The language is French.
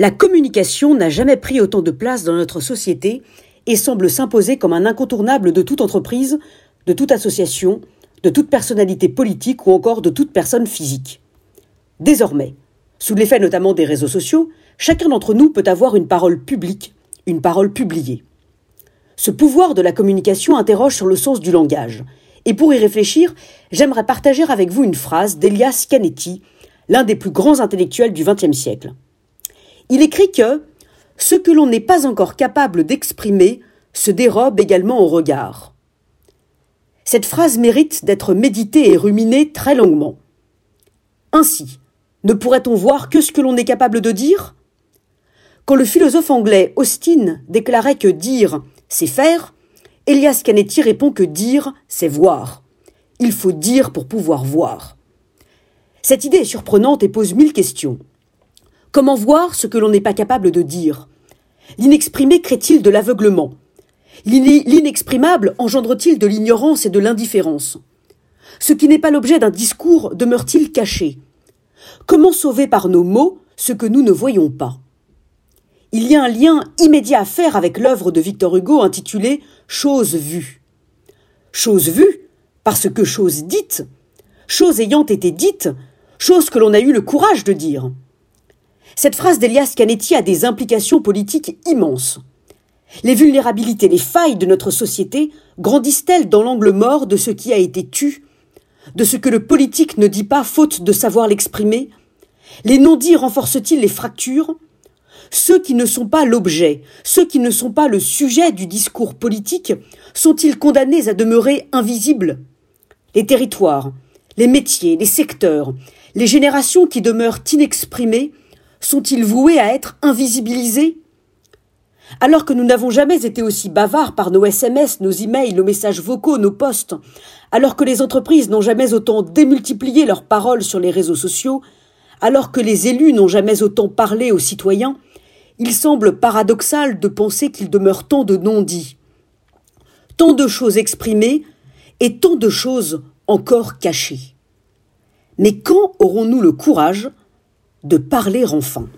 La communication n'a jamais pris autant de place dans notre société et semble s'imposer comme un incontournable de toute entreprise, de toute association, de toute personnalité politique ou encore de toute personne physique. Désormais, sous l'effet notamment des réseaux sociaux, chacun d'entre nous peut avoir une parole publique, une parole publiée. Ce pouvoir de la communication interroge sur le sens du langage. Et pour y réfléchir, j'aimerais partager avec vous une phrase d'Elias Canetti, l'un des plus grands intellectuels du XXe siècle. Il écrit que ce que l'on n'est pas encore capable d'exprimer se dérobe également au regard. Cette phrase mérite d'être méditée et ruminée très longuement. Ainsi, ne pourrait-on voir que ce que l'on est capable de dire? Quand le philosophe anglais Austin déclarait que dire, c'est faire, Elias Canetti répond que dire, c'est voir. Il faut dire pour pouvoir voir. Cette idée est surprenante et pose mille questions. Comment voir ce que l'on n'est pas capable de dire? L'inexprimé crée-t-il de l'aveuglement? L'inexprimable engendre-t-il de l'ignorance et de l'indifférence? Ce qui n'est pas l'objet d'un discours demeure-t-il caché? Comment sauver par nos mots ce que nous ne voyons pas? Il y a un lien immédiat à faire avec l'œuvre de Victor Hugo intitulée Chose vue. Chose vue, parce que chose dite, chose ayant été dite, chose que l'on a eu le courage de dire. Cette phrase d'Elias Canetti a des implications politiques immenses. Les vulnérabilités, les failles de notre société grandissent-elles dans l'angle mort de ce qui a été tu, de ce que le politique ne dit pas faute de savoir l'exprimer? Les non-dits renforcent-ils les fractures? Ceux qui ne sont pas l'objet, ceux qui ne sont pas le sujet du discours politique, sont-ils condamnés à demeurer invisibles? Les territoires, les métiers, les secteurs, les générations qui demeurent inexprimées sont-ils voués à être invisibilisés? Alors que nous n'avons jamais été aussi bavards par nos SMS, nos emails, nos messages vocaux, nos posts, alors que les entreprises n'ont jamais autant démultiplié leurs paroles sur les réseaux sociaux, alors que les élus n'ont jamais autant parlé aux citoyens, il semble paradoxal de penser qu'il demeure tant de non-dits, tant de choses exprimées et tant de choses encore cachées. Mais quand aurons-nous le courage de parler enfin.